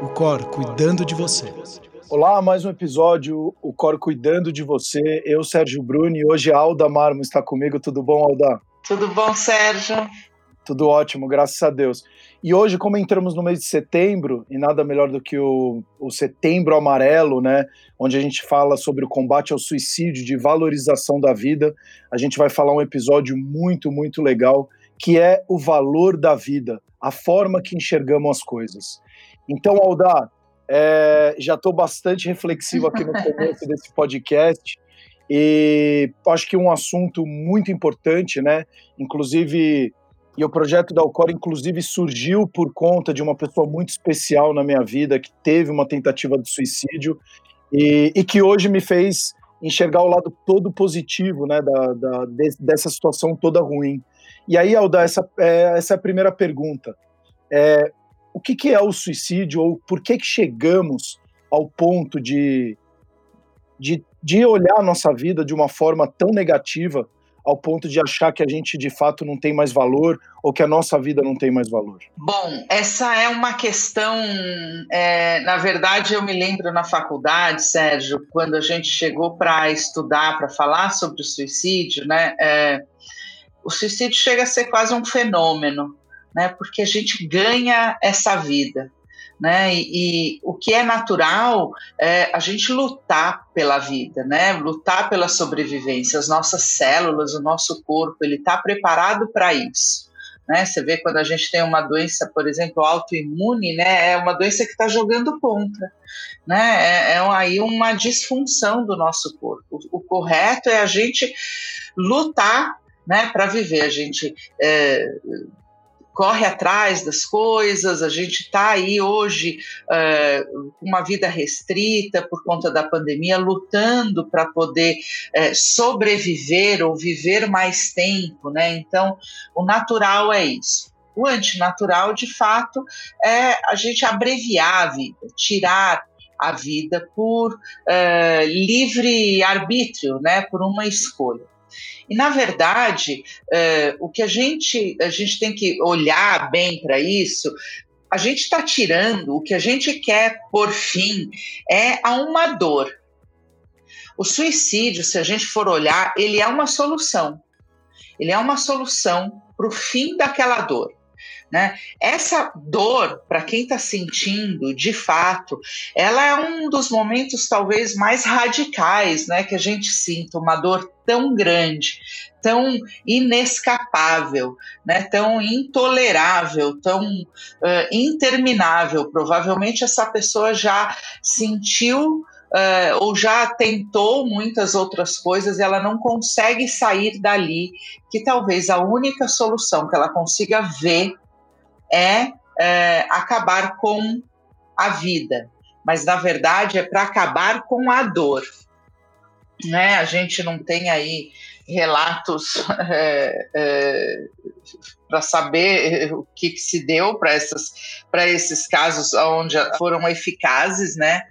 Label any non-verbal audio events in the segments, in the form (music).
o Cor cuidando de você. Olá, mais um episódio, o Cor cuidando de você. Eu, Sérgio Bruni, hoje a Alda Marmo está comigo. Tudo bom, Alda? Tudo bom, Sérgio? Tudo ótimo, graças a Deus. E hoje, como entramos no mês de setembro, e nada melhor do que o, o Setembro Amarelo, né, onde a gente fala sobre o combate ao suicídio, de valorização da vida, a gente vai falar um episódio muito, muito legal, que é o valor da vida, a forma que enxergamos as coisas. Então, Alda, é, já estou bastante reflexivo aqui no começo (laughs) desse podcast e acho que um assunto muito importante, né? Inclusive, e o projeto da Alcor, inclusive, surgiu por conta de uma pessoa muito especial na minha vida que teve uma tentativa de suicídio e, e que hoje me fez enxergar o lado todo positivo, né, da, da de, dessa situação toda ruim. E aí, Alda, essa, é, essa é a primeira pergunta. É, o que, que, é o suicídio ou por que, que chegamos ao ponto de, de, de olhar a nossa vida de uma forma tão negativa ao ponto de achar que a gente de fato não tem mais valor ou que a nossa vida não tem mais valor? Bom, essa é uma questão. É, na verdade, eu me lembro na faculdade, Sérgio, quando a gente chegou para estudar, para falar sobre o suicídio, né? É, o suicídio chega a ser quase um fenômeno, né? Porque a gente ganha essa vida né? E, e, o que é natural é a gente lutar pela vida, né? Lutar pela sobrevivência. As nossas células, o nosso corpo, ele está preparado para isso. Né? Você vê quando a gente tem uma doença, por exemplo, autoimune, né? É uma doença que está jogando contra, né? É, é, aí uma disfunção do nosso corpo. O, o correto é a gente lutar, né? Para viver. A gente é, corre atrás das coisas, a gente está aí hoje com uma vida restrita por conta da pandemia, lutando para poder é, sobreviver ou viver mais tempo, né? Então, o natural é isso. O antinatural, de fato, é a gente abreviar a vida, tirar a vida por é, livre arbítrio, né? Por uma escolha. E, na verdade, é, o que a gente, a gente tem que olhar bem para isso, a gente está tirando, o que a gente quer por fim é a uma dor. O suicídio, se a gente for olhar, ele é uma solução. Ele é uma solução para o fim daquela dor. Né? Essa dor, para quem está sentindo, de fato, ela é um dos momentos talvez mais radicais né, que a gente sinta, uma dor tão grande, tão inescapável, né, tão intolerável, tão uh, interminável. Provavelmente essa pessoa já sentiu Uh, ou já tentou muitas outras coisas ela não consegue sair dali, que talvez a única solução que ela consiga ver é, é acabar com a vida, mas na verdade é para acabar com a dor. Né? A gente não tem aí relatos é, é, para saber o que, que se deu para esses casos onde foram eficazes, né?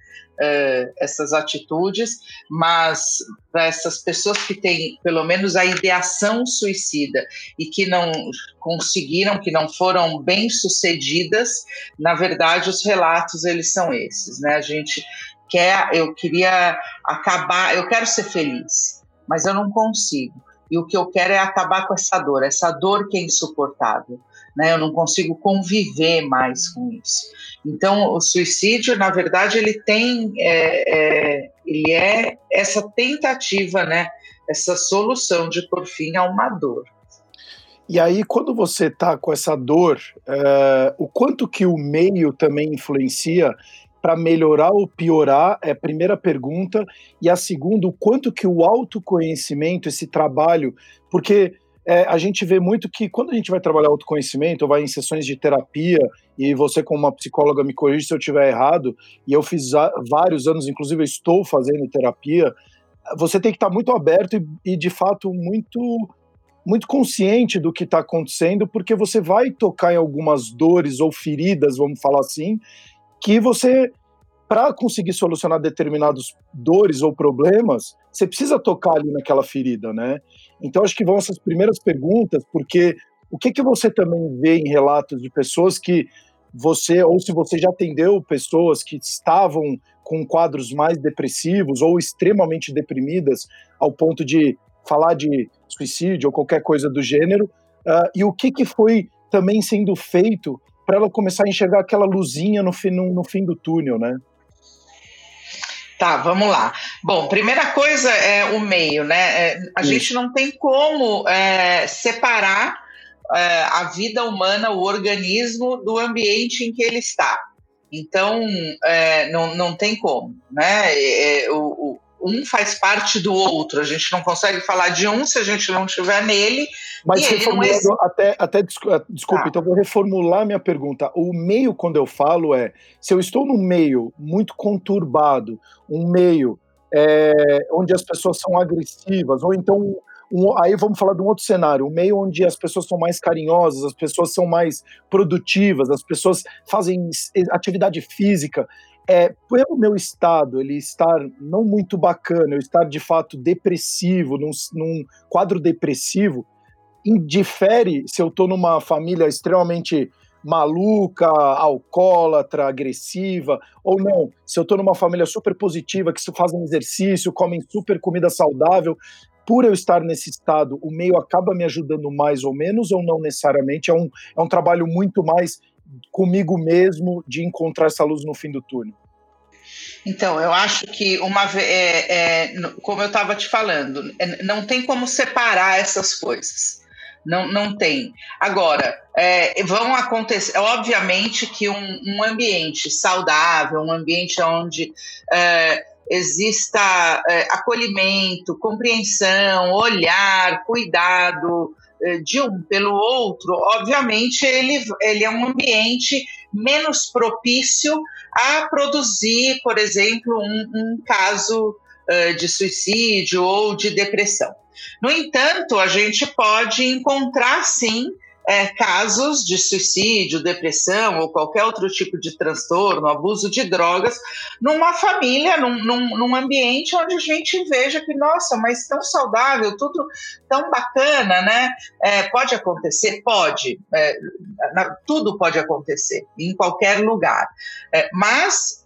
Uh, essas atitudes, mas para essas pessoas que têm pelo menos a ideação suicida e que não conseguiram, que não foram bem sucedidas, na verdade os relatos eles são esses, né? A gente quer, eu queria acabar, eu quero ser feliz, mas eu não consigo. E o que eu quero é acabar com essa dor, essa dor que é insuportável né? Eu não consigo conviver mais com isso. Então, o suicídio, na verdade, ele tem, é, é, ele é essa tentativa, né? Essa solução de por fim a uma dor. E aí, quando você está com essa dor, é, o quanto que o meio também influencia para melhorar ou piorar é a primeira pergunta. E a segunda, o quanto que o autoconhecimento, esse trabalho, porque é, a gente vê muito que quando a gente vai trabalhar autoconhecimento, ou vai em sessões de terapia, e você, como uma psicóloga, me corrige se eu estiver errado, e eu fiz vários anos, inclusive estou fazendo terapia, você tem que estar muito aberto e, e de fato, muito muito consciente do que está acontecendo, porque você vai tocar em algumas dores ou feridas, vamos falar assim, que você, para conseguir solucionar determinados dores ou problemas, você precisa tocar ali naquela ferida, né? Então, acho que vão essas primeiras perguntas, porque o que, que você também vê em relatos de pessoas que você, ou se você já atendeu pessoas que estavam com quadros mais depressivos ou extremamente deprimidas, ao ponto de falar de suicídio ou qualquer coisa do gênero, uh, e o que, que foi também sendo feito para ela começar a enxergar aquela luzinha no fim, no, no fim do túnel, né? Tá, vamos lá. Bom, primeira coisa é o meio, né? É, a Isso. gente não tem como é, separar é, a vida humana, o organismo, do ambiente em que ele está. Então, é, não, não tem como, né? É, é, o, um faz parte do outro. A gente não consegue falar de um se a gente não estiver nele. Mas reformulando, é... até, até desculpa, tá. então vou reformular minha pergunta. O meio, quando eu falo, é se eu estou num meio muito conturbado, um meio é, onde as pessoas são agressivas, ou então um, aí vamos falar de um outro cenário, um meio onde as pessoas são mais carinhosas, as pessoas são mais produtivas, as pessoas fazem atividade física é, pelo meu estado, ele estar não muito bacana, eu estar de fato depressivo, num, num quadro depressivo, indifere se eu estou numa família extremamente maluca, alcoólatra, agressiva, ou não, se eu estou numa família super positiva, que fazem exercício, comem super comida saudável, por eu estar nesse estado, o meio acaba me ajudando mais ou menos, ou não necessariamente? É um, é um trabalho muito mais comigo mesmo de encontrar essa luz no fim do túnel? Então, eu acho que uma é, é, como eu estava te falando, é, não tem como separar essas coisas. Não, não tem. Agora, é, vão acontecer. Obviamente que um, um, ambiente saudável, um ambiente onde é, exista é, acolhimento, compreensão, olhar, cuidado, de um pelo outro, obviamente ele, ele é um ambiente menos propício a produzir, por exemplo, um, um caso uh, de suicídio ou de depressão. No entanto, a gente pode encontrar sim é, casos de suicídio, depressão ou qualquer outro tipo de transtorno, abuso de drogas, numa família, num, num, num, ambiente onde a gente veja que, nossa, mas tão saudável, tudo tão bacana, né? É, pode acontecer? Pode. É, tudo pode acontecer, em qualquer lugar. É, mas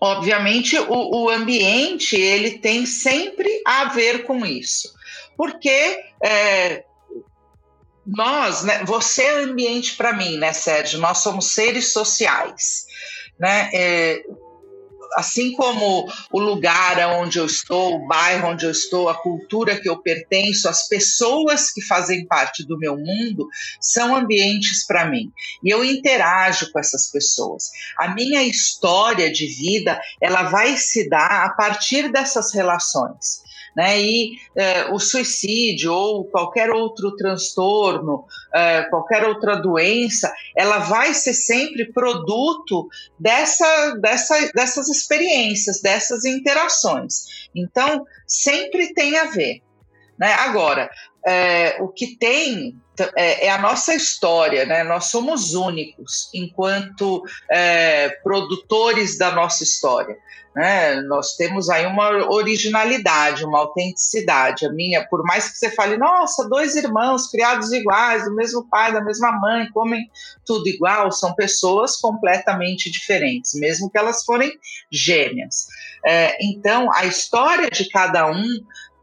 obviamente o, o, ambiente ele tem sempre a ver com isso porque é, nós, né, você é ambiente para mim, né, Sérgio? Nós somos seres sociais, né? É, assim como o lugar onde eu estou, o bairro onde eu estou, a cultura que eu pertenço, as pessoas que fazem parte do meu mundo são ambientes para mim. E eu interajo com essas pessoas. A minha história de vida, ela vai se dar a partir dessas relações né? E é, o suicídio ou qualquer outro transtorno, é, qualquer outra doença, ela vai ser sempre produto dessa, dessa, dessas experiências, dessas interações. Então, sempre tem a ver. Né? Agora, é, o que tem é, é, a nossa história, né? Nós somos únicos enquanto é, produtores da nossa história. Né? Nós temos aí uma originalidade, uma autenticidade. A minha, por mais que você fale, nossa, dois irmãos criados iguais, do mesmo pai, da mesma mãe, comem tudo igual, são pessoas completamente diferentes, mesmo que elas forem gêmeas. É, então, a história de cada um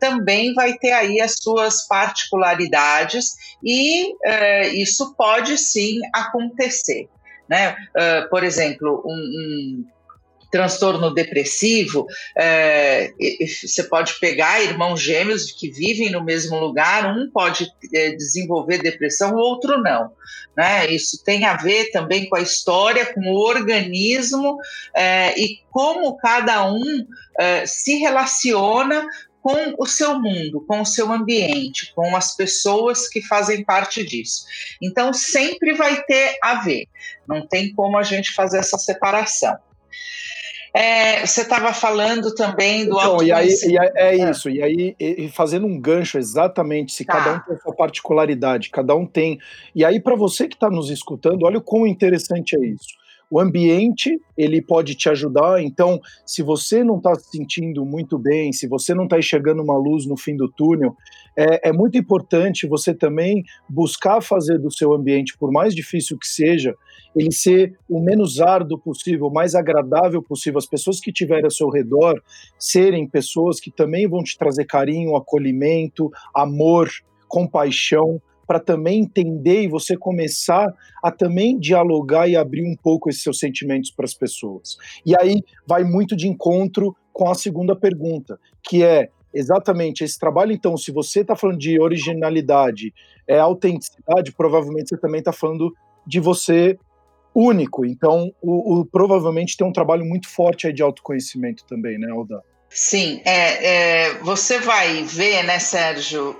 também vai ter aí as suas particularidades e é, isso pode sim acontecer. Né? Uh, por exemplo, um, um transtorno depressivo, é, você pode pegar irmãos gêmeos que vivem no mesmo lugar, um pode é, desenvolver depressão, o outro não. Né? Isso tem a ver também com a história, com o organismo e como cada um se relaciona com o seu mundo, com o seu ambiente, com as pessoas que fazem parte disso. Então, sempre vai ter a ver, não tem como a gente fazer essa separação. É, você estava falando também do então, e aí, e aí, é isso, e aí e fazendo um gancho exatamente, se tá. cada um tem a sua particularidade, cada um tem. E aí, para você que está nos escutando, olha o quão interessante é isso. O ambiente, ele pode te ajudar. Então, se você não está se sentindo muito bem, se você não está enxergando uma luz no fim do túnel, é, é muito importante você também buscar fazer do seu ambiente, por mais difícil que seja, ele ser o menos árduo possível, o mais agradável possível. As pessoas que tiverem ao seu redor serem pessoas que também vão te trazer carinho, acolhimento, amor, compaixão para também entender e você começar a também dialogar e abrir um pouco esses seus sentimentos para as pessoas. E aí vai muito de encontro com a segunda pergunta, que é exatamente esse trabalho. Então, se você está falando de originalidade, é autenticidade, provavelmente você também está falando de você único. Então, o, o, provavelmente tem um trabalho muito forte aí de autoconhecimento também, né, Alda? Sim, é, é, você vai ver, né, Sérgio?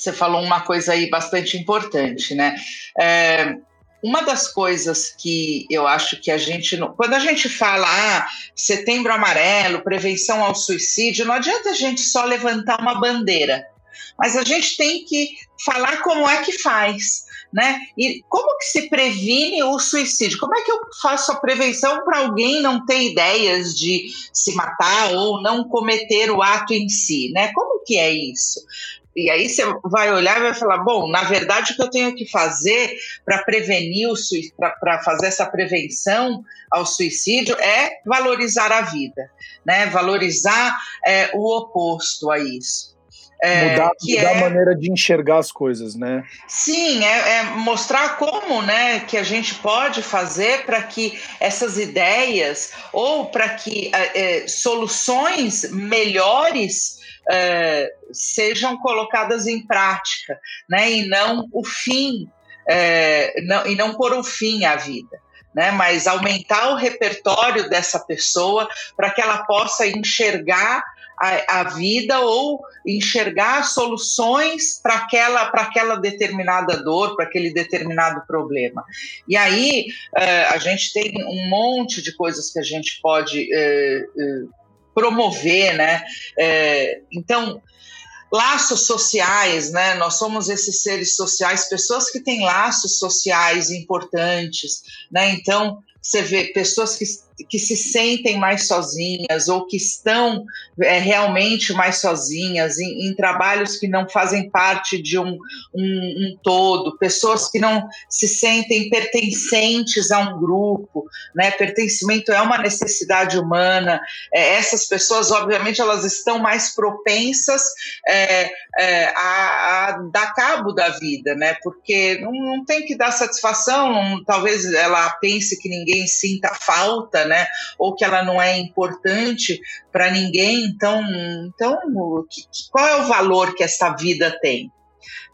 Você falou uma coisa aí bastante importante, né? É, uma das coisas que eu acho que a gente. Quando a gente fala ah, setembro amarelo, prevenção ao suicídio, não adianta a gente só levantar uma bandeira, mas a gente tem que falar como é que faz. Né? E como que se previne o suicídio? Como é que eu faço a prevenção para alguém não ter ideias de se matar ou não cometer o ato em si, né? Como que é isso? E aí você vai olhar e vai falar: bom, na verdade, o que eu tenho que fazer para prevenir o para fazer essa prevenção ao suicídio é valorizar a vida, né? Valorizar é, o oposto a isso. É, mudar, mudar é, a maneira de enxergar as coisas, né? Sim, é, é mostrar como, né, que a gente pode fazer para que essas ideias ou para que é, é, soluções melhores é, sejam colocadas em prática, né? E não o fim, é, não, e não por o fim à vida. Né, mas aumentar o repertório dessa pessoa para que ela possa enxergar a, a vida ou enxergar soluções para aquela, aquela determinada dor, para aquele determinado problema. E aí é, a gente tem um monte de coisas que a gente pode é, é, promover, né? É, então, laços sociais, né? Nós somos esses seres sociais, pessoas que têm laços sociais importantes, né? Então, você vê pessoas que que se sentem mais sozinhas ou que estão é, realmente mais sozinhas em, em, trabalhos que não fazem parte de um, um, um, todo, pessoas que não se sentem pertencentes a um grupo, né? Pertencimento é uma necessidade humana. É, essas pessoas, obviamente, elas estão mais propensas é, a, a, dar cabo da vida, né? Porque não, não tem que dar satisfação. Não, talvez ela pense que ninguém sinta falta, né? Ou que ela não é importante para ninguém. Então, então qual é o valor que essa vida tem?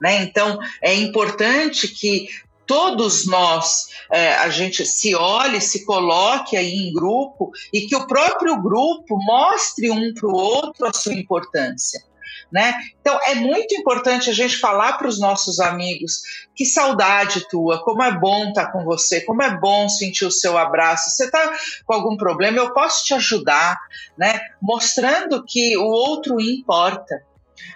Né? Então, é importante que todos nós é, a gente se olhe, se coloque aí em grupo e que o próprio grupo mostre um para o outro a sua importância. Né? Então é muito importante a gente falar para os nossos amigos que saudade tua, como é bom estar tá com você, como é bom sentir o seu abraço. Você está com algum problema, eu posso te ajudar, né? Mostrando que o outro importa.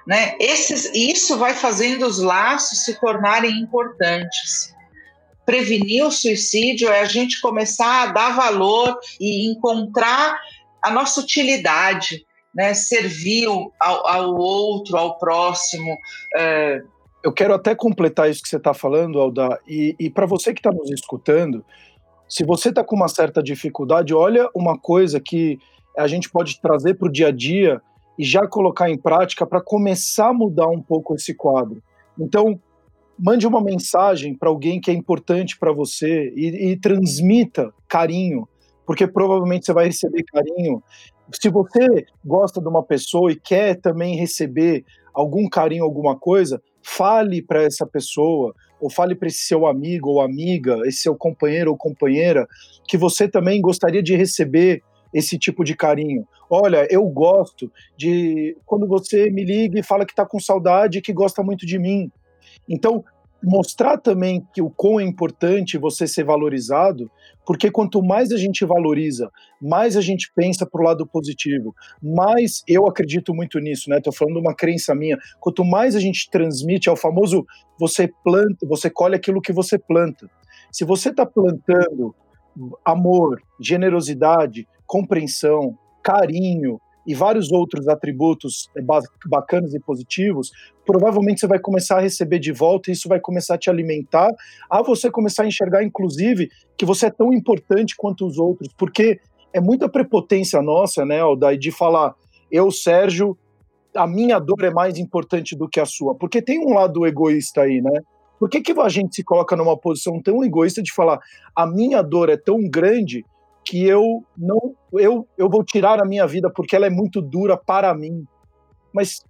Né? Esses, isso vai fazendo os laços se tornarem importantes prevenir o suicídio é a gente começar a dar valor e encontrar a nossa utilidade, né, servir ao, ao outro, ao próximo. É... Eu quero até completar isso que você está falando, Alda, e, e para você que está nos escutando, se você está com uma certa dificuldade, olha uma coisa que a gente pode trazer para o dia a dia e já colocar em prática para começar a mudar um pouco esse quadro. Então, mande uma mensagem para alguém que é importante para você e, e, transmita carinho, porque provavelmente você vai receber carinho se você gosta de uma pessoa e quer também receber algum carinho, alguma coisa, fale para essa pessoa, ou fale para esse seu amigo ou amiga, esse seu companheiro ou companheira, que você também gostaria de receber esse tipo de carinho. Olha, eu gosto de quando você me liga e fala que está com saudade e que gosta muito de mim. Então, mostrar também que o quão é importante você ser valorizado, porque quanto mais a gente valoriza, mais a gente pensa para o lado positivo, mais eu acredito muito nisso, né? Estou falando uma crença minha. Quanto mais a gente transmite, é o famoso você planta, você colhe aquilo que você planta. Se você está plantando amor, generosidade, compreensão, carinho e vários outros atributos eh, bacanas e positivos, provavelmente você vai começar a receber de volta e isso vai começar a te alimentar, a você começar a enxergar, inclusive, que você é tão importante quanto os outros, porque é muita prepotência nossa, né, Aldair, de falar, eu, Sérgio, a minha dor é mais importante do que a sua, porque tem um lado egoísta aí, né? Por que, que a gente se coloca numa posição tão egoísta de falar a minha dor é tão grande que eu não eu, eu vou tirar a minha vida porque ela é muito dura para mim. Mas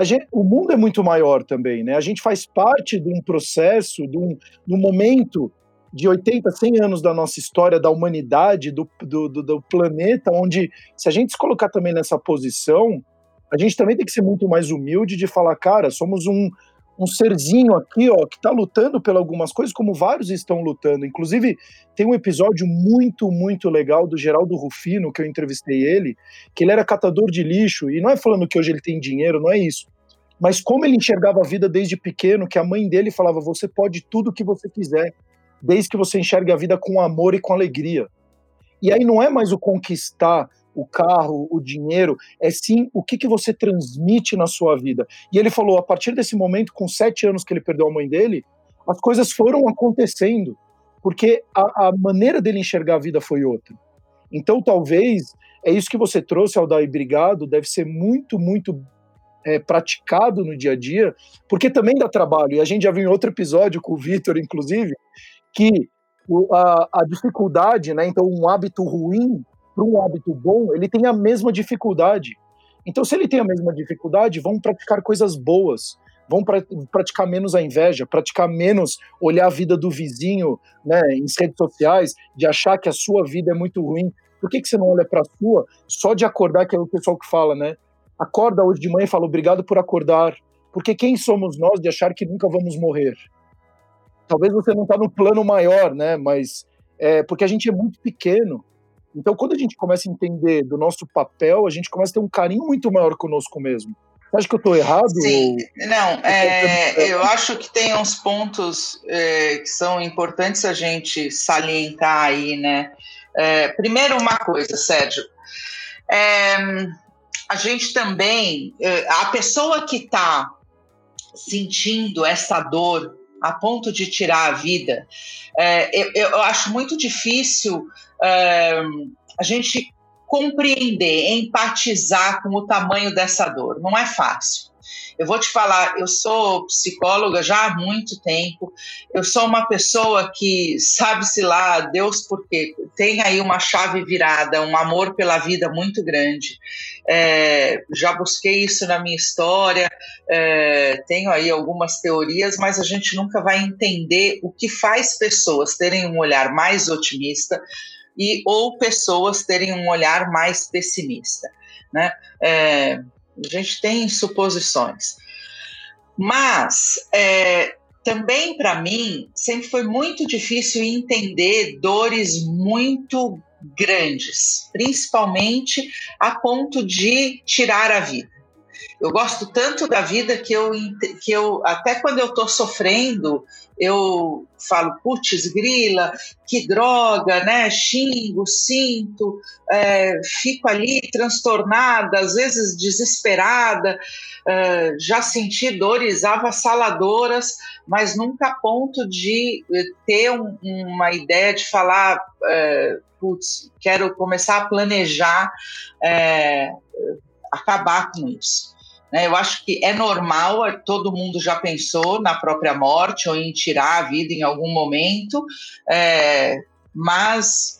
gente, o mundo é muito maior também, né? A gente faz parte de um processo, de um, de um momento de 80, 100 anos da nossa história, da humanidade, do, do, do, do planeta, onde se a gente se colocar também nessa posição, a gente também tem que ser muito mais humilde de falar, cara, somos um, um serzinho aqui, ó, que está lutando por algumas coisas, como vários estão lutando. Inclusive, tem um episódio muito, muito legal do Geraldo Rufino, que eu entrevistei ele, que ele era catador de lixo, e não é falando que hoje ele tem dinheiro, não é isso. Mas como ele enxergava a vida desde pequeno, que a mãe dele falava: você pode tudo o que você quiser, desde que você enxergue a vida com amor e com alegria. E aí não é mais o conquistar o carro, o dinheiro, é sim o que, que você transmite na sua vida. E ele falou, a partir desse momento, com sete anos que ele perdeu a mãe dele, as coisas foram acontecendo, porque a, a maneira dele enxergar a vida foi outra. Então, talvez, é isso que você trouxe, Aldair, obrigado, deve ser muito, muito é, praticado no dia a dia, porque também dá trabalho, e a gente já viu em outro episódio com o Vitor, inclusive, que a, a dificuldade, né, então um hábito ruim para um hábito bom, ele tem a mesma dificuldade. Então, se ele tem a mesma dificuldade, vão praticar coisas boas, vão pra, praticar menos a inveja, praticar menos olhar a vida do vizinho né, em redes sociais, de achar que a sua vida é muito ruim. Por que, que você não olha para a sua só de acordar, que é o pessoal que fala, né? Acorda hoje de manhã e fala obrigado por acordar. Porque quem somos nós de achar que nunca vamos morrer? Talvez você não está no plano maior, né? Mas é porque a gente é muito pequeno. Então, quando a gente começa a entender do nosso papel, a gente começa a ter um carinho muito maior conosco mesmo. Você acha que eu estou errado? Sim, não, é, eu acho que tem uns pontos é, que são importantes a gente salientar aí, né? É, primeiro, uma coisa, Sérgio. É, a gente também, é, a pessoa que está sentindo essa dor a ponto de tirar a vida, é, eu, eu, acho muito difícil a gente compreender, empatizar com o tamanho dessa dor. Não é fácil. Eu vou te falar, eu sou psicóloga já há muito tempo. Eu sou uma pessoa que sabe-se lá, Deus porque tem aí uma chave virada, um amor pela vida muito grande. É, já busquei isso na minha história, é, tenho aí algumas teorias, mas a gente nunca vai entender o que faz pessoas terem um olhar mais otimista e ou pessoas terem um olhar mais pessimista, né? É, a gente tem suposições. Mas é, também para mim sempre foi muito difícil entender dores muito grandes, principalmente a ponto de tirar a vida. Eu gosto tanto da vida que eu, que eu até quando eu estou sofrendo, eu falo, putz, grila, que droga, né? Xingo, sinto, é, fico ali transtornada, às vezes desesperada, é, já senti dores avassaladoras, mas nunca a ponto de eh, ter um, uma ideia de falar, é, putz, quero começar a planejar é, acabar com isso. Né? Eu acho que é normal, é, todo mundo já pensou na própria morte ou em tirar a vida em algum momento, é, mas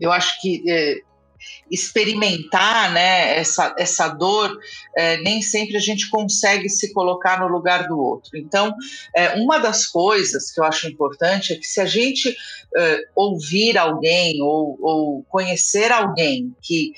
eu acho que é, experimentar né, essa, essa dor, é, nem sempre a gente consegue se colocar no lugar do outro. Então, é, uma das coisas que eu acho importante é que se a gente é, ouvir alguém ou, ou conhecer alguém que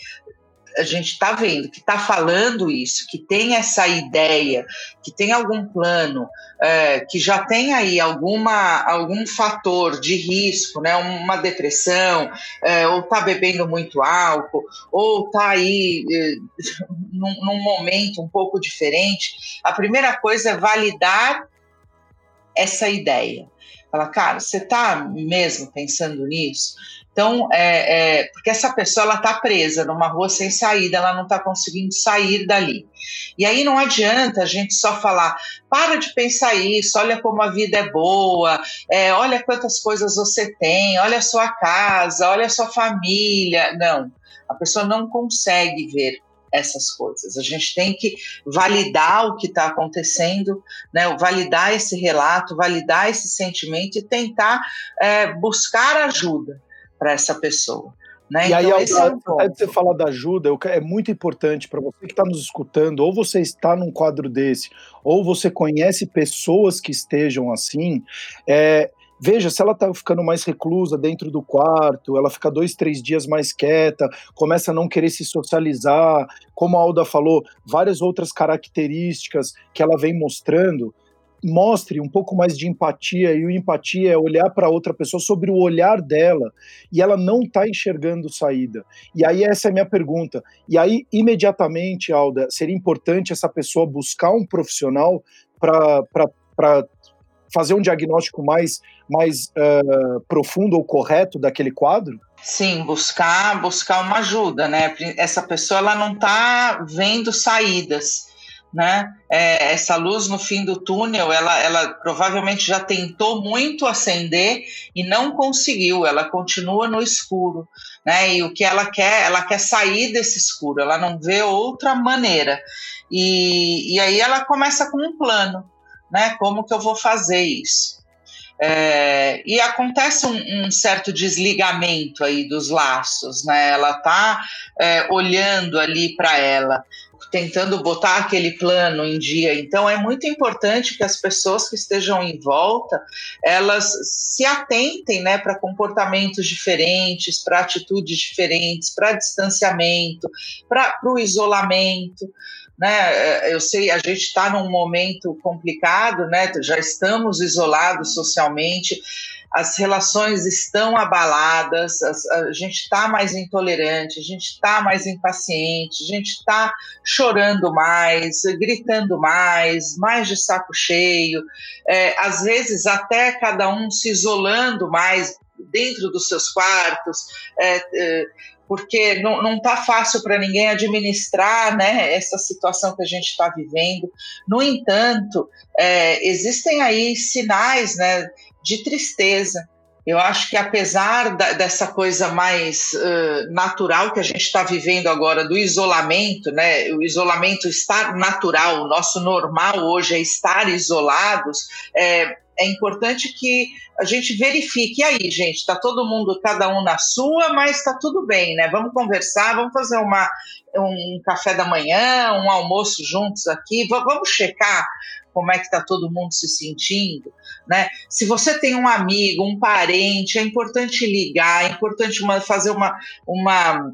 a gente está vendo que está falando isso, que tem essa ideia, que tem algum plano, é, que já tem aí alguma, algum fator de risco, né, uma depressão, é, ou está bebendo muito álcool, ou está aí é, (laughs) num, num momento um pouco diferente, a primeira coisa é validar essa ideia Fala, cara, você está mesmo pensando nisso? Então, é, é, porque essa pessoa ela está presa numa rua sem saída, ela não está conseguindo sair dali. E aí não adianta a gente só falar, para de pensar isso, olha como a vida é boa, é, olha quantas coisas você tem, olha a sua casa, olha a sua família. Não, a pessoa não consegue ver essas coisas. A gente tem que validar o que está acontecendo, né, validar esse relato, validar esse sentimento e tentar é, buscar ajuda para essa pessoa. Né? E então, aí, esse é você falar da ajuda, é muito importante para você que está nos escutando, ou você está num quadro desse, ou você conhece pessoas que estejam assim, é, Veja, se ela está ficando mais reclusa dentro do quarto, ela fica dois, três dias mais quieta, começa a não querer se socializar, como a Alda falou, várias outras características que ela vem mostrando, mostre um pouco mais de empatia, e o empatia é olhar para outra pessoa sobre o olhar dela, e ela não está enxergando saída. E aí essa é a minha pergunta. E aí, imediatamente, Alda, seria importante essa pessoa buscar um profissional para fazer um diagnóstico mais, mais uh, profundo ou correto daquele quadro? Sim, buscar buscar uma ajuda, né? Essa pessoa ela não está vendo saídas né? É, essa luz no fim do túnel, ela, ela provavelmente já tentou muito acender e não conseguiu. Ela continua no escuro, né? E o que ela quer, ela quer sair desse escuro. Ela não vê outra maneira. E, e aí ela começa com um plano, né? Como que eu vou fazer isso? É, e acontece um, um, certo desligamento aí dos laços, né? Ela tá é, olhando ali para ela tentando botar aquele plano em dia. Então é muito importante que as pessoas que estejam em volta, elas se atentem, né, para comportamentos diferentes, para atitudes diferentes, para distanciamento, para o isolamento. Né, eu sei, a gente está num momento complicado, né, já estamos isolados socialmente, as relações estão abaladas, a, gente está mais intolerante, a gente está mais impaciente, a gente está chorando mais, gritando mais, mais de saco cheio, é, às vezes até cada um se isolando mais dentro dos seus quartos. É, é, porque não está fácil para ninguém administrar né, essa situação que a gente está vivendo. No entanto, é, existem aí sinais né, de tristeza. Eu acho que apesar da, dessa coisa mais uh, natural que a gente está vivendo agora, do isolamento, né? O isolamento está natural, o nosso normal hoje é estar isolados. É, é importante que a gente verifique. E aí, gente, está todo mundo, cada um na sua, mas está tudo bem, né? Vamos conversar, vamos fazer uma, um café da manhã, um almoço juntos aqui, vamos checar como é que está todo mundo se sentindo, né? Se você tem um amigo, um parente, é importante ligar, é importante uma, fazer uma, uma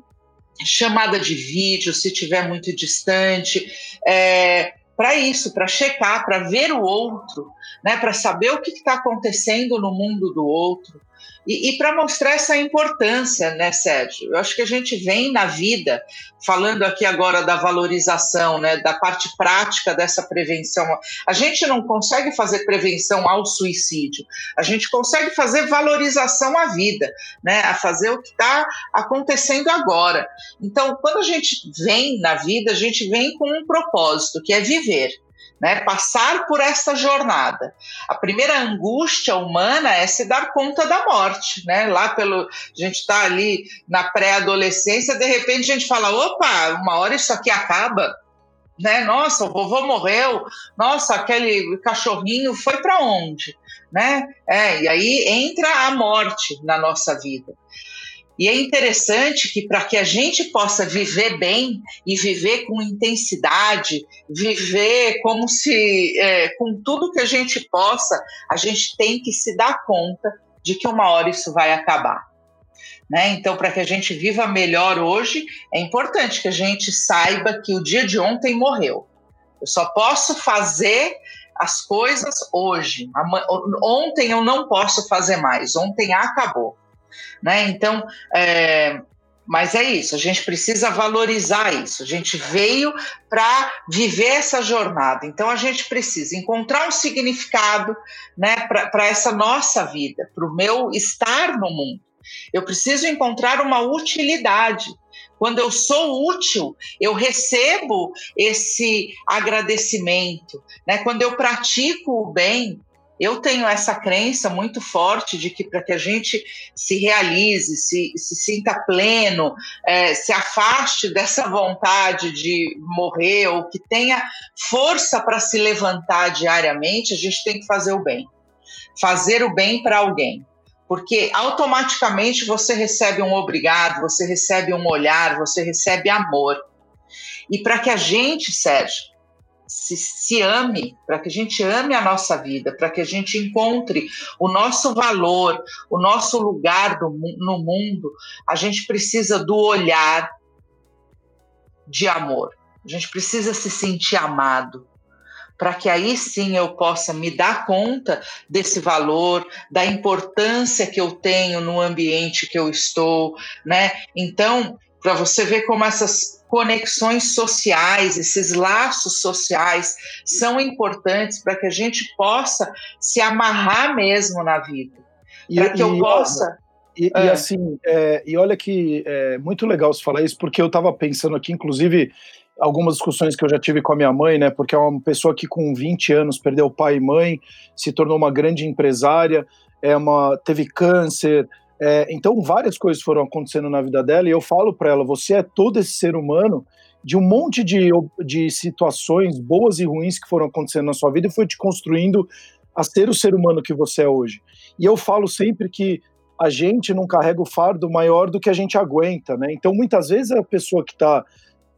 chamada de vídeo, se tiver muito distante, é, para isso, para checar, para ver o outro, né? Para saber o que está acontecendo no mundo do outro. E, e para mostrar essa importância, né, Sérgio? Eu acho que a gente vem na vida, falando aqui agora da valorização, né, da parte prática dessa prevenção. A gente não consegue fazer prevenção ao suicídio, a gente consegue fazer valorização à vida, né, a fazer o que está acontecendo agora. Então, quando a gente vem na vida, a gente vem com um propósito, que é viver né? Passar por essa jornada. A primeira angústia humana é se dar conta da morte, né? Lá pelo a gente está ali na pré-adolescência, de repente a gente fala, opa, uma hora isso aqui acaba, né? Nossa, o vovô morreu. Nossa, aquele cachorrinho foi para onde, né? É, e aí entra a morte na nossa vida. E é interessante que para que a gente possa viver bem e viver com intensidade, viver como se é, com tudo que a gente possa, a gente tem que se dar conta de que uma hora isso vai acabar. Né? Então, para que a gente viva melhor hoje, é importante que a gente saiba que o dia de ontem morreu. Eu só posso fazer as coisas hoje. Ontem eu não posso fazer mais. Ontem acabou. Né? Então, é, Mas é isso, a gente precisa valorizar isso. A gente veio para viver essa jornada. Então a gente precisa encontrar um significado né, para essa nossa vida, para o meu estar no mundo. Eu preciso encontrar uma utilidade. Quando eu sou útil, eu recebo esse agradecimento. Né? Quando eu pratico o bem, eu tenho essa crença muito forte de que para que a gente se realize, se, se sinta pleno, é, se afaste dessa vontade de morrer ou que tenha força para se levantar diariamente, a gente tem que fazer o bem. Fazer o bem para alguém. Porque automaticamente você recebe um obrigado, você recebe um olhar, você recebe amor. E para que a gente, Sérgio, se, se ame, para que a gente ame a nossa vida, para que a gente encontre o nosso valor, o nosso lugar do, no mundo, a gente precisa do olhar de amor. A gente precisa se sentir amado, para que aí sim eu possa me dar conta desse valor, da importância que eu tenho no ambiente que eu estou, né? Então, para você ver como essas conexões sociais, esses laços sociais são importantes para que a gente possa se amarrar mesmo na vida. Para que eu possa. E, é. e assim, é, e olha que é muito legal você falar isso, porque eu estava pensando aqui, inclusive, algumas discussões que eu já tive com a minha mãe, né? Porque é uma pessoa que com 20 anos perdeu pai e mãe, se tornou uma grande empresária, é uma, teve câncer, é, então, várias coisas foram acontecendo na vida dela, e eu falo para ela: você é todo esse ser humano de um monte de, de situações boas e ruins que foram acontecendo na sua vida e foi te construindo a ser o ser humano que você é hoje. E eu falo sempre que a gente não carrega o fardo maior do que a gente aguenta, né? Então, muitas vezes a pessoa que está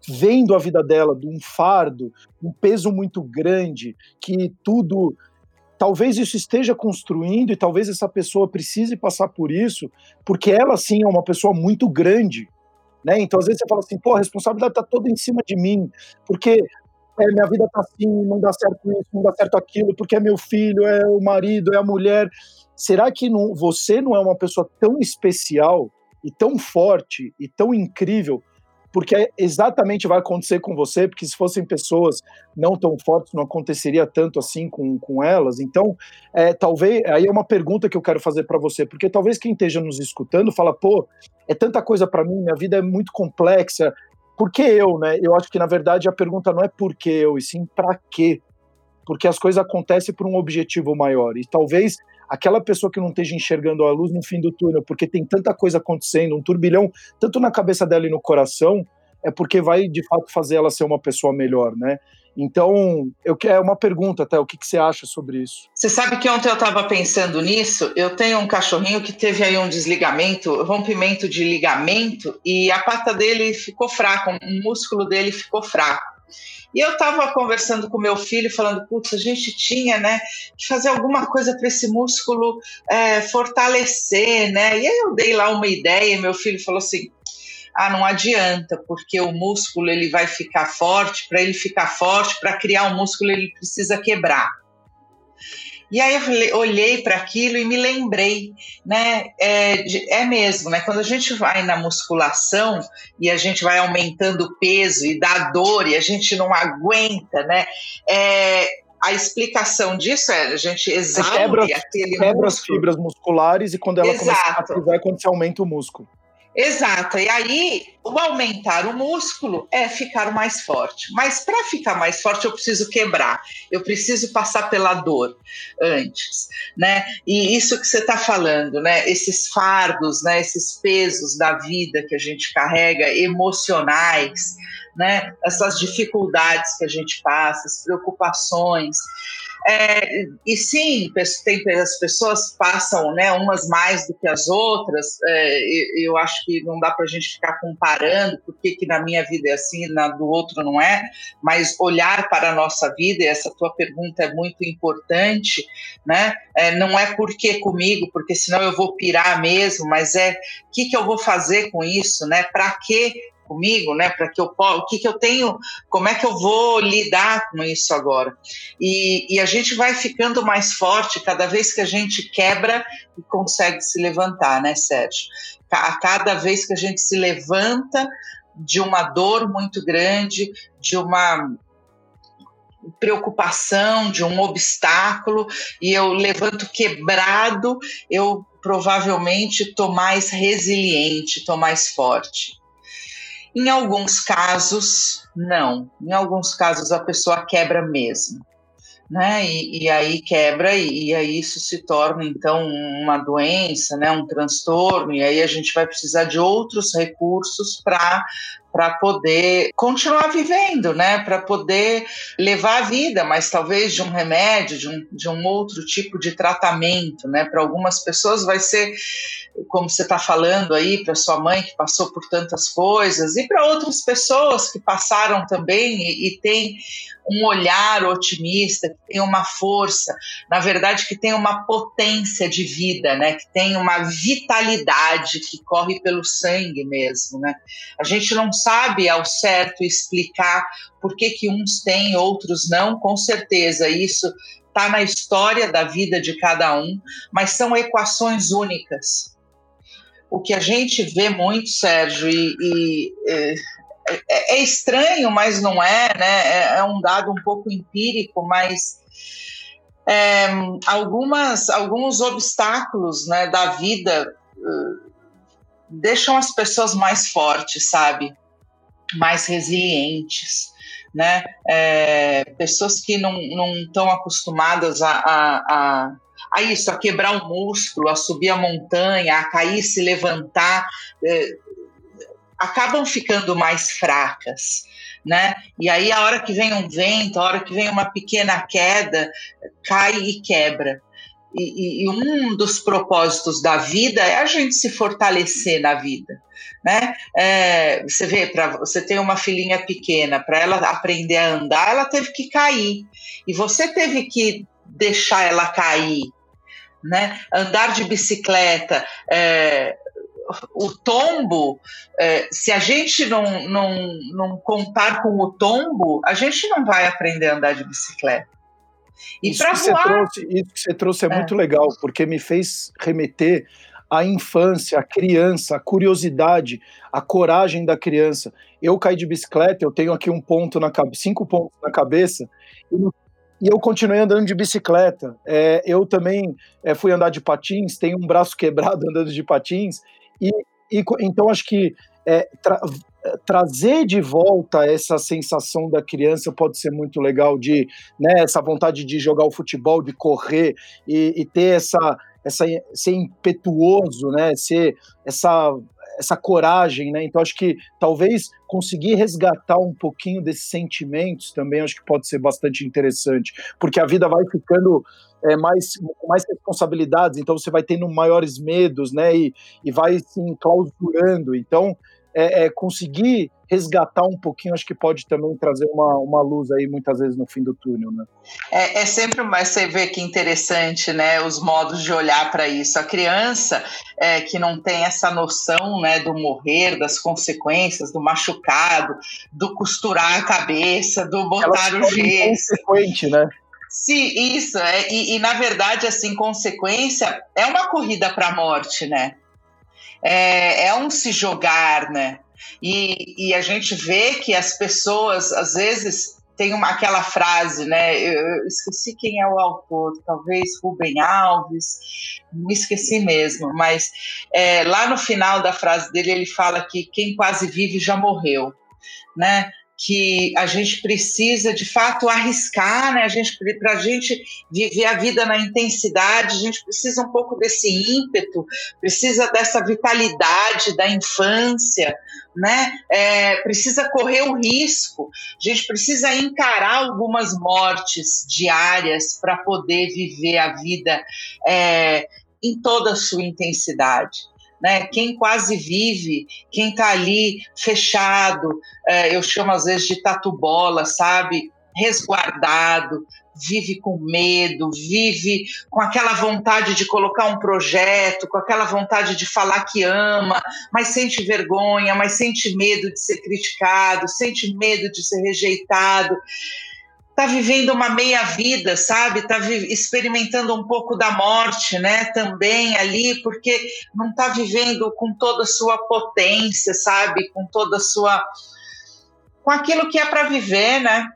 vendo a vida dela de um fardo, um peso muito grande, que tudo talvez isso esteja construindo e talvez essa pessoa precise passar por isso, porque ela sim é uma pessoa muito grande, né? Então às vezes você fala assim, pô, a responsabilidade está toda em cima de mim, porque é, minha vida tá assim, não dá certo isso, não dá certo aquilo, porque é meu filho, é o marido, é a mulher. Será que não, você não é uma pessoa tão especial e tão forte e tão incrível porque exatamente vai acontecer com você, porque se fossem pessoas não tão fortes, não aconteceria tanto assim com, com elas. Então, é, talvez, aí é uma pergunta que eu quero fazer para você, porque talvez quem esteja nos escutando fala, pô, é tanta coisa para mim, minha vida é muito complexa, por que eu, né? Eu acho que, na verdade, a pergunta não é por que eu, e sim para quê. Porque as coisas acontecem por um objetivo maior. E talvez aquela pessoa que não esteja enxergando a luz no fim do túnel, porque tem tanta coisa acontecendo, um turbilhão, tanto na cabeça dela e no coração, é porque vai de fato fazer ela ser uma pessoa melhor, né? Então, eu quero é uma pergunta até, o que, que você acha sobre isso? Você sabe que ontem eu estava pensando nisso. Eu tenho um cachorrinho que teve aí um desligamento, rompimento de ligamento, e a pata dele ficou fraca, o músculo dele ficou fraco. E eu estava conversando com meu filho, falando, putz, a gente tinha, né, que fazer alguma coisa para esse músculo é, fortalecer, né? E aí eu dei lá uma ideia, e meu filho falou assim, ah, não adianta, porque o músculo ele vai ficar forte, para ele ficar forte, para criar um músculo ele precisa quebrar. E aí eu olhei para aquilo e me lembrei, né? É, é, mesmo, né? Quando a gente vai na musculação e a gente vai aumentando o peso e dá dor e a gente não aguenta, né? É, a explicação disso é a gente exaure quebra, aquele quebra músculo. as fibras musculares e quando ela Exato. começa a ativar é quando você aumenta o músculo. Exato. E aí, o aumentar o músculo é ficar mais forte. Mas para ficar mais forte, eu preciso quebrar. Eu preciso passar pela dor antes, né? E isso que você está falando, né? Esses fardos, né? Esses pesos da vida que a gente carrega, emocionais, né? Essas dificuldades que a gente passa, as preocupações. É, e sim, tem, as pessoas passam, né, umas mais do que as outras. É, eu acho que não dá para a gente ficar comparando porque que na minha vida é assim, na do outro não é. Mas olhar para a nossa vida, e essa tua pergunta é muito importante, né? É, não é porque comigo, porque senão eu vou pirar mesmo, mas é o que, que eu vou fazer com isso, né? Para que comigo, né? Para que eu o que, que eu tenho, como é que eu vou lidar com isso agora? E, e a gente vai ficando mais forte cada vez que a gente quebra e consegue se levantar, né, Sérgio? A cada vez que a gente se levanta de uma dor muito grande, de uma preocupação, de um obstáculo, e eu levanto quebrado, eu provavelmente estou mais resiliente, estou mais forte. Em alguns casos, não. Em alguns casos, a pessoa quebra mesmo. Né? E, e aí quebra, e, e, aí isso se torna, então, uma doença, né? um transtorno, e aí a gente vai precisar de outros recursos para para poder continuar vivendo, né? Para poder levar a vida, mas talvez de um remédio, de um, de um outro tipo de tratamento, né? Para algumas pessoas vai ser, como você está falando aí, para sua mãe que passou por tantas coisas, e para outras pessoas que passaram também e, e tem um olhar otimista, que tem uma força, na verdade que tem uma potência de vida, né? Que tem uma vitalidade que corre pelo sangue mesmo, né? A gente não sabe ao certo explicar por que, que uns têm, outros não, com certeza isso está na história da vida de cada um, mas são equações únicas. O que a gente vê muito, Sérgio, e, e é, é, é estranho, mas não é, né? É, é, um dado um pouco empírico, mas é, algumas, alguns obstáculos né, da vida uh, deixam as pessoas mais fortes, sabe? Mais resilientes, né? É, pessoas que não estão acostumadas a, a, a, a, isso, a quebrar o músculo, a subir a montanha, a cair, se levantar, é, acabam ficando mais fracas, né? E aí a hora que vem um vento, a hora que vem uma pequena queda, cai e quebra. E, e, um dos propósitos da vida é a gente se fortalecer na vida, né? É, você vê, para você ter uma filhinha pequena, para ela aprender a andar, ela teve que cair e você teve que deixar ela cair, né? Andar de bicicleta, é, o tombo, é, se a gente não, não, não contar com o tombo, a gente não vai aprender a andar de bicicleta. E para voar... Trouxe, isso que você trouxe é, é, muito legal, porque me fez remeter à infância, à criança, à curiosidade, à coragem da criança. Eu caí de bicicleta, eu tenho aqui um ponto na cabeça, cinco pontos na cabeça, e, e eu continuei andando de bicicleta. É, eu também é, fui andar de patins, tenho um braço (laughs) quebrado andando de patins, e, e então acho que é, trazer de volta essa sensação da criança pode ser muito legal de né, essa vontade de jogar o futebol, de correr e, e ter essa, essa ser impetuoso, né, ser essa essa coragem, né? Então acho que talvez conseguir resgatar um pouquinho desses sentimentos também acho que pode ser bastante interessante, porque a vida vai ficando é, mais mais responsabilidades, então você vai tendo maiores medos, né? E, e vai se enclausurando. Então é, é, conseguir resgatar um pouquinho, acho que pode também trazer uma, uma luz aí muitas vezes no fim do túnel, né? É, é sempre mais você vê que interessante, né? Os modos de olhar para isso. A criança é, que não tem essa noção, né, do morrer, das consequências, do machucado, do costurar a cabeça, do botar Ela o gesso. Consequente, né? Sim, isso. É, e, e, na verdade, assim, consequência é uma corrida para a morte, né? É, é um se jogar, né? E, e, a gente vê que as pessoas, às vezes, tem uma, aquela frase, né? Eu, esqueci quem é o autor, talvez Rubem Alves, me esqueci mesmo, mas é, lá no final da frase dele ele fala que quem quase vive já morreu, né? Que a gente precisa de fato arriscar, né? A gente para a gente viver a vida na intensidade, a gente precisa um pouco desse ímpeto, precisa dessa vitalidade da infância, né? É, precisa correr o risco, a gente precisa encarar algumas mortes diárias para poder viver a vida é, em toda a sua intensidade né? Quem quase vive, quem está ali fechado, é, eu chamo às vezes de tatu bola, sabe? Resguardado, vive com medo, vive com aquela vontade de colocar um projeto, com aquela vontade de falar que ama, mas sente vergonha, mas sente medo de ser criticado, sente medo de ser rejeitado está vivendo uma meia vida, sabe? Está experimentando um pouco da morte, né? Também ali, porque não está vivendo com toda a sua potência, sabe? Com toda a sua, com aquilo que é para viver, né?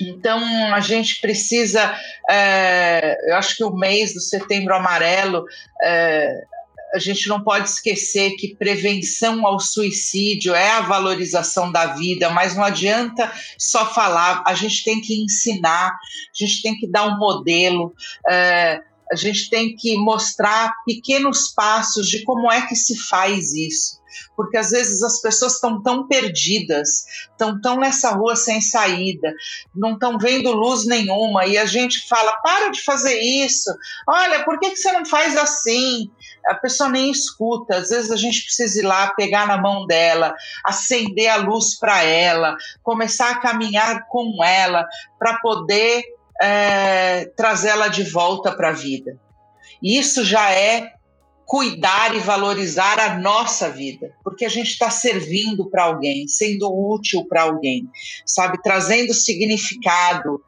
Então a gente precisa, é, eu acho que o mês do Setembro Amarelo é, a gente não pode esquecer que prevenção ao suicídio é a valorização da vida, mas não adianta só falar, a gente tem que ensinar, a gente tem que dar um modelo. É, a gente tem que mostrar pequenos passos de como é que se faz isso. Porque às vezes as pessoas estão tão perdidas, estão tão nessa rua sem saída, não estão vendo luz nenhuma, e a gente fala: para de fazer isso, olha, por que, que você não faz assim? A pessoa nem escuta, às vezes a gente precisa ir lá, pegar na mão dela, acender a luz para ela, começar a caminhar com ela, para poder é, trazê-la de volta para a vida. Isso já é cuidar e valorizar a nossa vida, porque a gente está servindo para alguém, sendo útil para alguém, sabe, trazendo significado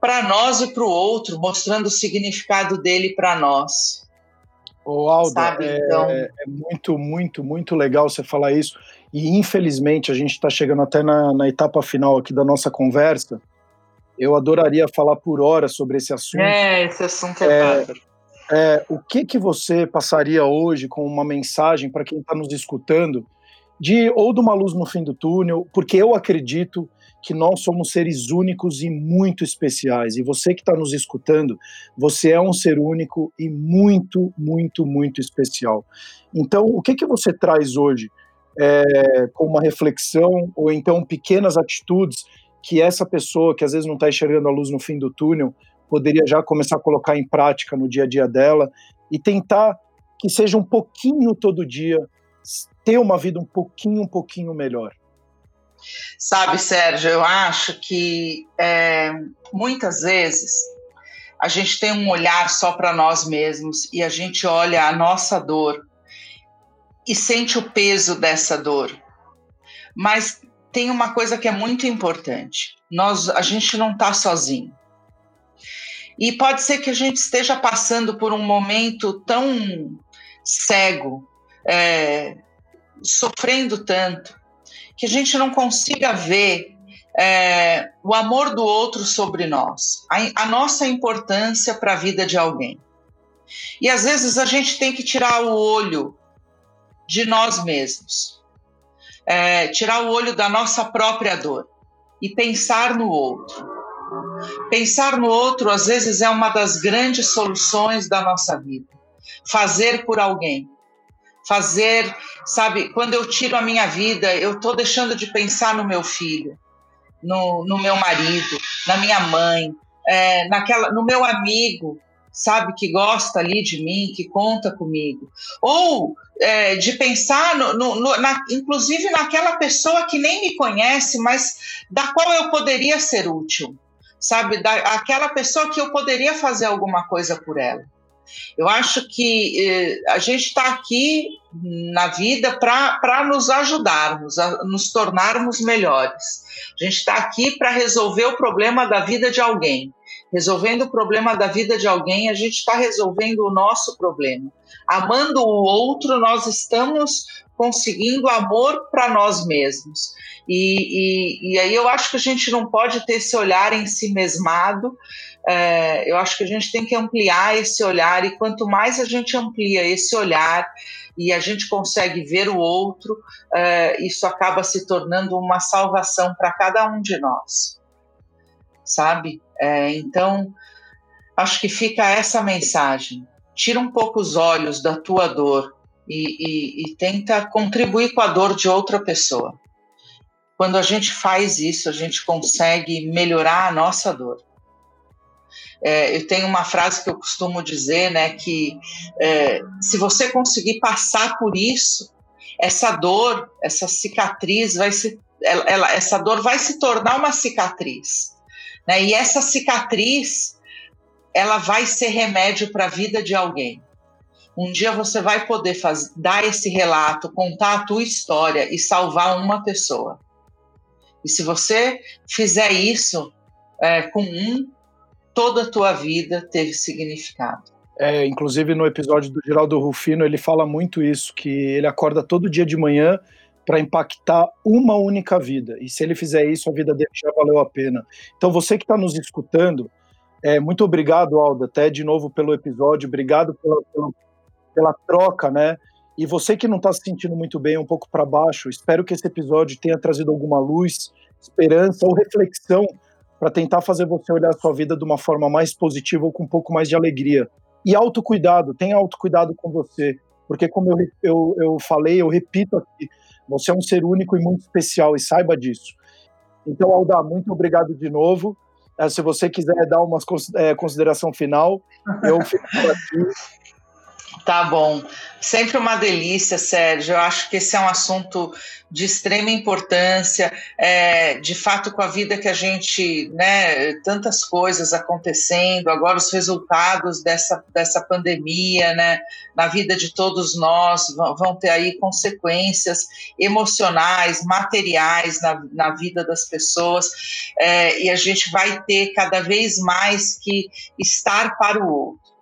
para nós e para o outro, mostrando o significado dele para nós. Ô Aldo, sabe, é, então... é, muito, muito, muito legal você falar isso. E infelizmente a gente está chegando até na, na etapa final aqui da nossa conversa. Eu adoraria falar por horas sobre esse assunto. É, esse assunto é, é é, o que que você passaria hoje com uma mensagem para quem está nos escutando de ou de uma luz no fim do túnel, porque eu acredito que nós somos seres únicos e muito especiais. E você que está nos escutando, você é um ser único e muito, muito, muito especial. Então, o que que você traz hoje é, com uma reflexão ou então pequenas atitudes que essa pessoa que às vezes não está enxergando a luz no fim do túnel poderia já começar a colocar em prática no dia a dia dela e tentar que seja um pouquinho todo dia ter uma vida um pouquinho, um pouquinho melhor. Sabe, Sérgio, eu acho que é, muitas vezes a gente tem um olhar só para nós mesmos e a gente olha a nossa dor e sente o peso dessa dor. Mas tem uma coisa que é muito importante: nós, a gente não está sozinho. E pode ser que a gente esteja passando por um momento tão cego, é, sofrendo tanto, que a gente não consiga ver é, o amor do outro sobre nós, a, a nossa importância para a vida de alguém. E às vezes a gente tem que tirar o olho de nós mesmos, é, tirar o olho da nossa própria dor e pensar no outro. Pensar no outro, às vezes, é uma das grandes soluções da nossa vida. Fazer por alguém. Fazer, sabe, quando eu tiro a minha vida, eu estou deixando de pensar no meu filho, no, no meu marido, na minha mãe, é, naquela, no meu amigo, sabe, que gosta ali de mim, que conta comigo. Ou é, de pensar, no, no, no, na, inclusive naquela pessoa que nem me conhece, mas da qual eu poderia ser útil sabe, da, aquela pessoa que eu poderia fazer alguma coisa por ela. Eu acho que eh, a gente está aqui na vida para nos ajudarmos, a nos tornarmos melhores. A gente está aqui para resolver o problema da vida de alguém. Resolvendo o problema da vida de alguém, a gente está resolvendo o nosso problema. Amando o outro, nós estamos conseguindo amor para nós mesmos. E, e, e, aí eu acho que a gente não pode ter esse olhar em si mesmado, é, eu acho que a gente tem que ampliar esse olhar, e quanto mais a gente amplia esse olhar e a gente consegue ver o outro, é, isso acaba se tornando uma salvação para cada um de nós, sabe? É, então, acho que fica essa mensagem. Tira um pouco os olhos da tua dor e, e, e tenta contribuir com a dor de outra pessoa. Quando a gente faz isso, a gente consegue melhorar a nossa dor. É, eu tenho uma frase que eu costumo dizer, né, que é, se você conseguir passar por isso, essa dor, essa cicatriz vai se, ela, ela, essa dor vai se tornar uma cicatriz, Né? E essa cicatriz, ela vai ser remédio para a vida de alguém. Um dia você vai poder dar esse relato, contar a tua história e salvar uma pessoa. E se você fizer isso é, com um, toda a tua vida teve significado. É, inclusive no episódio do Geraldo Rufino ele fala muito isso, que ele acorda todo dia de manhã para impactar uma única vida. E se ele fizer isso, a vida dele já valeu a pena. Então você que está nos escutando, é, muito obrigado, Alda, até de novo pelo episódio, obrigado pela, pela, pela troca, né? E você que não está se sentindo muito bem, um pouco para baixo, espero que esse episódio tenha trazido alguma luz, esperança ou reflexão para tentar fazer você olhar a sua vida de uma forma mais positiva ou com um pouco mais de alegria. E autocuidado, tenha autocuidado com você, porque como eu, eu, eu falei, eu repito aqui, você é um ser único e muito especial e saiba disso. Então, Alda, muito obrigado de novo. É, se você quiser dar uma é, consideração final, eu fico aqui. (laughs) Tá bom. Sempre uma delícia, Sérgio. Eu acho que esse é um assunto de extrema importância, é, de fato, com a vida que a gente, né, tantas coisas acontecendo, agora os resultados dessa, dessa pandemia, né, na vida de todos nós, vão, ter aí consequências emocionais, materiais na, na vida das pessoas, é, e a gente vai ter cada vez mais que estar para o outro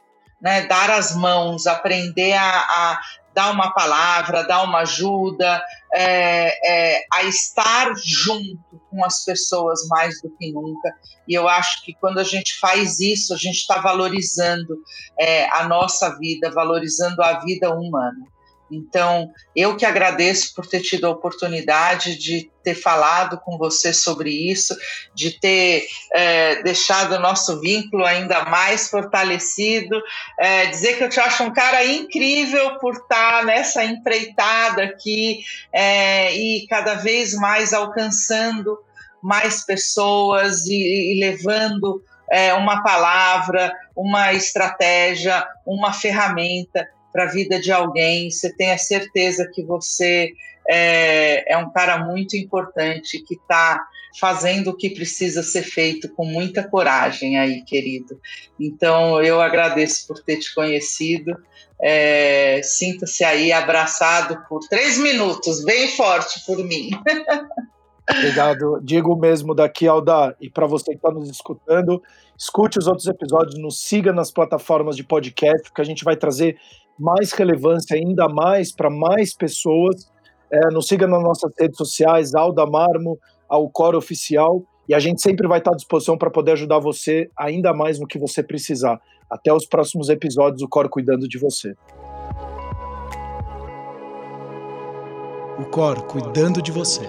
né, dar as mãos, aprender a, a dar uma palavra, dar uma ajuda, é, é, a estar junto com as pessoas mais do que nunca. E eu acho que quando a gente faz isso, a gente está valorizando é, a nossa vida, valorizando a vida humana. Então, eu que agradeço por ter tido a oportunidade de ter falado com você sobre isso, de ter é, deixado o nosso vínculo ainda mais fortalecido, é, dizer que eu te acho um cara incrível por estar nessa empreitada aqui é, e cada vez mais alcançando mais pessoas e, e levando é, uma palavra, uma estratégia, uma ferramenta para a vida de alguém, você tenha certeza que você é, é um cara muito importante que está fazendo o que precisa ser feito com muita coragem aí, querido. Então, eu agradeço por ter te conhecido. É, Sinta-se aí abraçado por três minutos, bem forte por mim. (laughs) Obrigado. Digo mesmo daqui, Alda, e para você que está nos escutando, escute os outros episódios, nos siga nas plataformas de podcast, porque a gente vai trazer mais relevância ainda mais para mais pessoas. É, nos siga nas nossas redes sociais, Alda Marmo, ao Core Oficial, e a gente sempre vai estar à disposição para poder ajudar você ainda mais no que você precisar. Até os próximos episódios, o Core cuidando de você. O Core cuidando de você.